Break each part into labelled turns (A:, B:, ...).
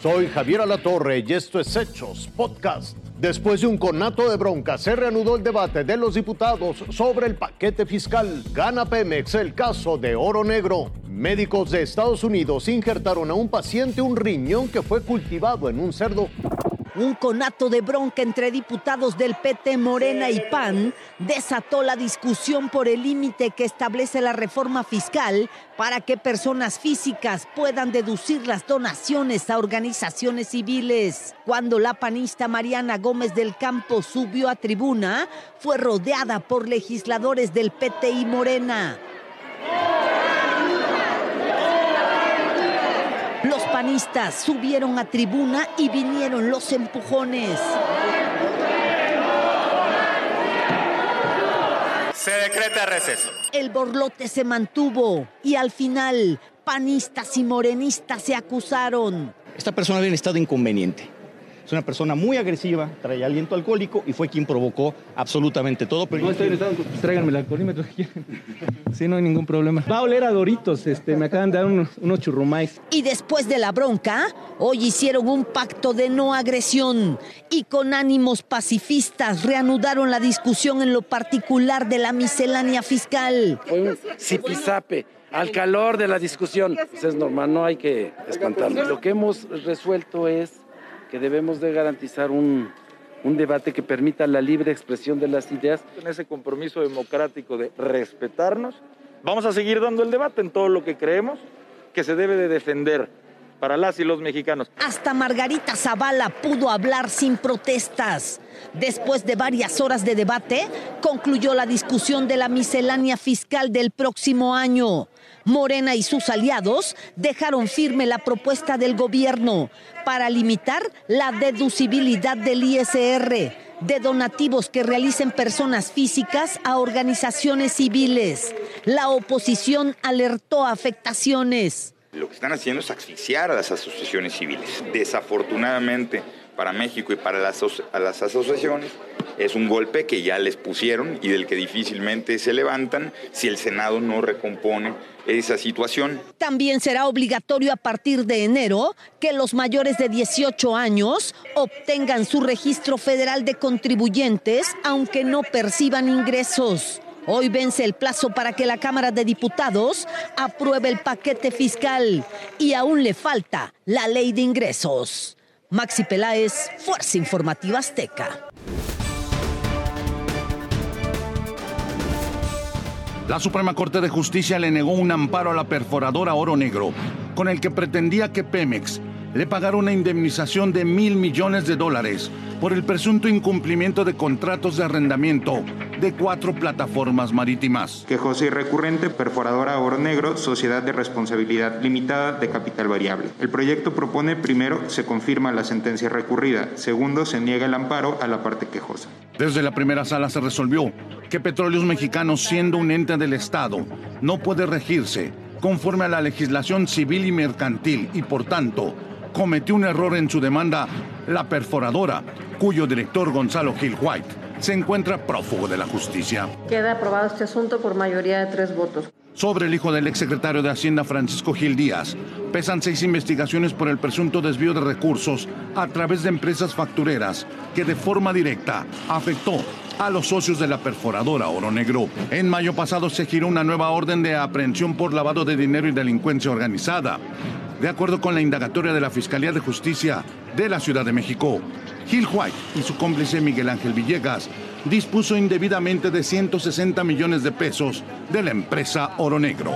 A: Soy Javier Alatorre y esto es Hechos Podcast. Después de un conato de bronca, se reanudó el debate de los diputados sobre el paquete fiscal. Gana Pemex el caso de oro negro. Médicos de Estados Unidos injertaron a un paciente un riñón que fue cultivado en un cerdo.
B: Un conato de bronca entre diputados del PT, Morena y PAN desató la discusión por el límite que establece la reforma fiscal para que personas físicas puedan deducir las donaciones a organizaciones civiles. Cuando la panista Mariana Gómez del Campo subió a tribuna, fue rodeada por legisladores del PT y Morena. Los panistas subieron a tribuna y vinieron los empujones.
C: Se decreta receso.
B: El borlote se mantuvo y al final panistas y morenistas se acusaron.
D: Esta persona había estado inconveniente. Es una persona muy agresiva, trae aliento alcohólico y fue quien provocó absolutamente todo.
E: Pero no estoy en estado, pues tráiganme el alcoholímetro si quieren. Sí, no hay ningún problema. Va a oler a Doritos, este, me acaban de dar unos, unos churrumais.
B: Y después de la bronca, hoy hicieron un pacto de no agresión y con ánimos pacifistas reanudaron la discusión en lo particular de la miscelánea fiscal.
F: Fue un zipizape al calor de la discusión. Pues es normal, no hay que espantarlo. Lo que hemos resuelto es que debemos de garantizar un, un debate que permita la libre expresión de las ideas.
G: En ese compromiso democrático de respetarnos, vamos a seguir dando el debate en todo lo que creemos que se debe de defender para las y los mexicanos.
B: Hasta Margarita Zavala pudo hablar sin protestas. Después de varias horas de debate, concluyó la discusión de la miscelánea fiscal del próximo año. Morena y sus aliados dejaron firme la propuesta del gobierno para limitar la deducibilidad del ISR de donativos que realicen personas físicas a organizaciones civiles. La oposición alertó afectaciones.
H: Lo que están haciendo es asfixiar a las asociaciones civiles. Desafortunadamente para México y para las, asociaciones es un golpe que ya les pusieron y del que difícilmente se levantan si el Senado no recompone esa situación.
B: También será obligatorio a partir de enero que los mayores de 18 años obtengan su registro federal de contribuyentes aunque no perciban ingresos. Hoy vence el plazo para que la Cámara de Diputados apruebe el paquete fiscal y aún le falta la ley de ingresos. Maxi Peláez, Fuerza Informativa Azteca.
I: La Suprema Corte de Justicia le negó un amparo a la perforadora Oro Negro, con el que pretendía que Pemex le pagara una indemnización de mil millones de dólares por el presunto incumplimiento de contratos de arrendamiento de cuatro plataformas marítimas.
J: Quejosa y recurrente, perforadora Oro Negro, sociedad de responsabilidad limitada de capital variable. El proyecto propone, primero, se confirma la sentencia recurrida, segundo, se niega el amparo a la parte quejosa.
I: Desde la primera sala se resolvió que Petróleos Mexicanos, siendo un ente del Estado, no puede regirse conforme a la legislación civil y mercantil y, por tanto, cometió un error en su demanda la perforadora, cuyo director Gonzalo Gil White se encuentra prófugo de la justicia.
K: Queda aprobado este asunto por mayoría de tres votos.
I: Sobre el hijo del exsecretario de Hacienda Francisco Gil Díaz, pesan seis investigaciones por el presunto desvío de recursos a través de empresas factureras que de forma directa afectó a los socios de la perforadora Oro Negro. En mayo pasado se giró una nueva orden de aprehensión por lavado de dinero y delincuencia organizada. De acuerdo con la indagatoria de la Fiscalía de Justicia de la Ciudad de México, Gil White y su cómplice Miguel Ángel Villegas dispuso indebidamente de 160 millones de pesos de la empresa Oro Negro.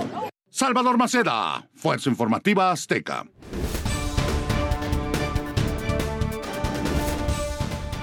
I: Salvador Maceda, Fuerza Informativa Azteca.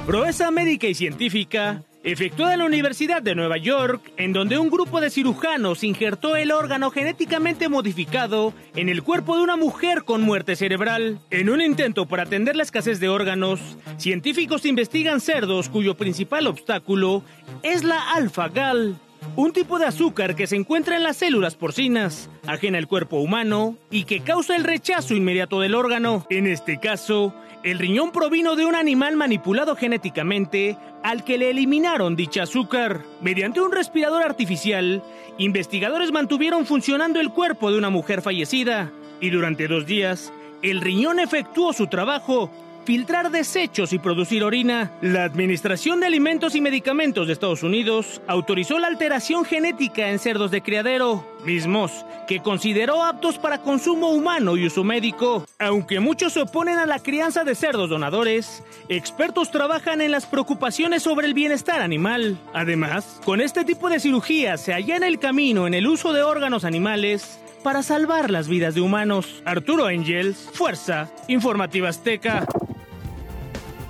L: Proeza médica y científica efectuada en la Universidad de Nueva York, en donde un grupo de cirujanos injertó el órgano genéticamente modificado en el cuerpo de una mujer con muerte cerebral. En un intento por atender la escasez de órganos, científicos investigan cerdos cuyo principal obstáculo es la alfa-gal, un tipo de azúcar que se encuentra en las células porcinas, ajena al cuerpo humano y que causa el rechazo inmediato del órgano. En este caso, el riñón provino de un animal manipulado genéticamente al que le eliminaron dicha azúcar. Mediante un respirador artificial, investigadores mantuvieron funcionando el cuerpo de una mujer fallecida y durante dos días el riñón efectuó su trabajo filtrar desechos y producir orina. La Administración de Alimentos y Medicamentos de Estados Unidos autorizó la alteración genética en cerdos de criadero, mismos que consideró aptos para consumo humano y uso médico. Aunque muchos se oponen a la crianza de cerdos donadores, expertos trabajan en las preocupaciones sobre el bienestar animal. Además, con este tipo de cirugía se allana el camino en el uso de órganos animales para salvar las vidas de humanos. Arturo Angels, Fuerza Informativa Azteca.